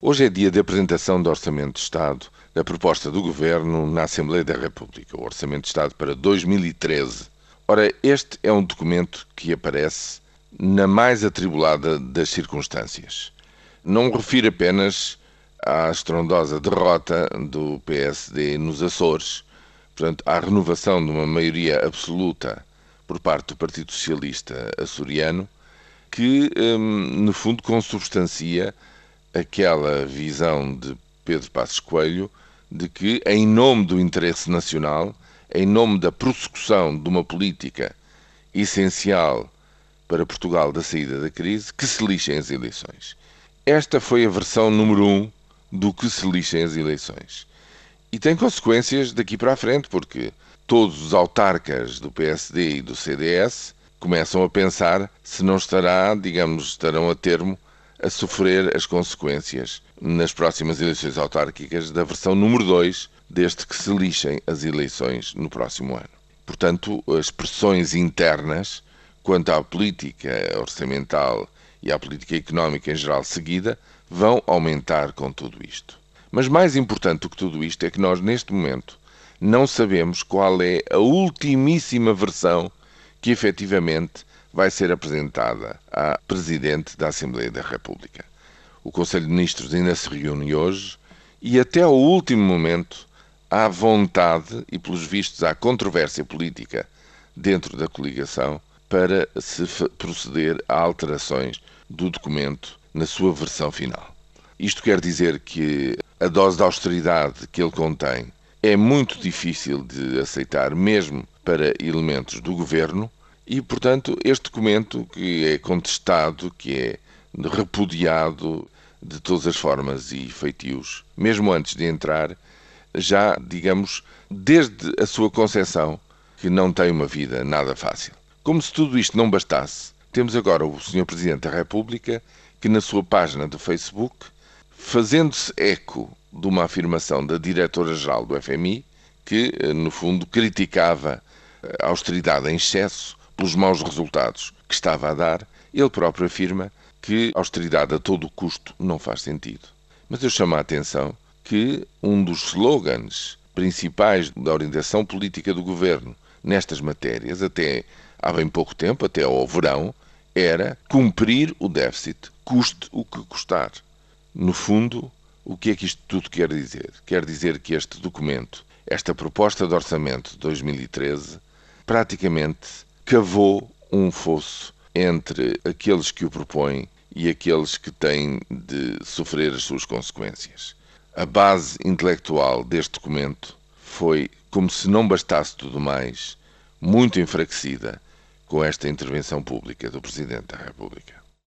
Hoje é dia de apresentação do Orçamento de Estado, da proposta do Governo na Assembleia da República, o Orçamento de Estado para 2013. Ora, este é um documento que aparece na mais atribulada das circunstâncias. Não me refiro apenas à estrondosa derrota do PSD nos Açores, portanto, à renovação de uma maioria absoluta por parte do Partido Socialista açoriano, que, hum, no fundo, consubstancia aquela visão de Pedro Passos Coelho de que, em nome do interesse nacional, em nome da prossecução de uma política essencial para Portugal da saída da crise, que se lixem as eleições. Esta foi a versão número um do que se lixem as eleições. E tem consequências daqui para a frente, porque todos os autarcas do PSD e do CDS começam a pensar se não estará, digamos, estarão a termo a sofrer as consequências nas próximas eleições autárquicas da versão número 2, desde que se lixem as eleições no próximo ano. Portanto, as pressões internas quanto à política orçamental e à política económica em geral seguida vão aumentar com tudo isto. Mas mais importante do que tudo isto é que nós, neste momento, não sabemos qual é a ultimíssima versão que efetivamente vai ser apresentada à Presidente da Assembleia da República. O Conselho de Ministros ainda se reúne hoje e, até ao último momento, há vontade e, pelos vistos, há controvérsia política dentro da coligação para se proceder a alterações do documento na sua versão final. Isto quer dizer que a dose de austeridade que ele contém é muito difícil de aceitar, mesmo para elementos do governo, e, portanto, este documento que é contestado, que é repudiado de todas as formas e feitios, mesmo antes de entrar, já, digamos, desde a sua concepção, que não tem uma vida nada fácil. Como se tudo isto não bastasse, temos agora o Sr. Presidente da República que, na sua página do Facebook, fazendo-se eco de uma afirmação da Diretora-Geral do FMI, que, eh, no fundo, criticava austeridade em excesso, pelos maus resultados que estava a dar, ele próprio afirma que austeridade a todo custo não faz sentido. Mas eu chamo a atenção que um dos slogans principais da orientação política do governo nestas matérias, até há bem pouco tempo, até ao verão, era cumprir o déficit, custe o que custar. No fundo, o que é que isto tudo quer dizer? Quer dizer que este documento, esta proposta de orçamento de 2013, praticamente cavou um fosso entre aqueles que o propõem e aqueles que têm de sofrer as suas consequências. A base intelectual deste documento foi, como se não bastasse tudo mais, muito enfraquecida com esta intervenção pública do Presidente da República.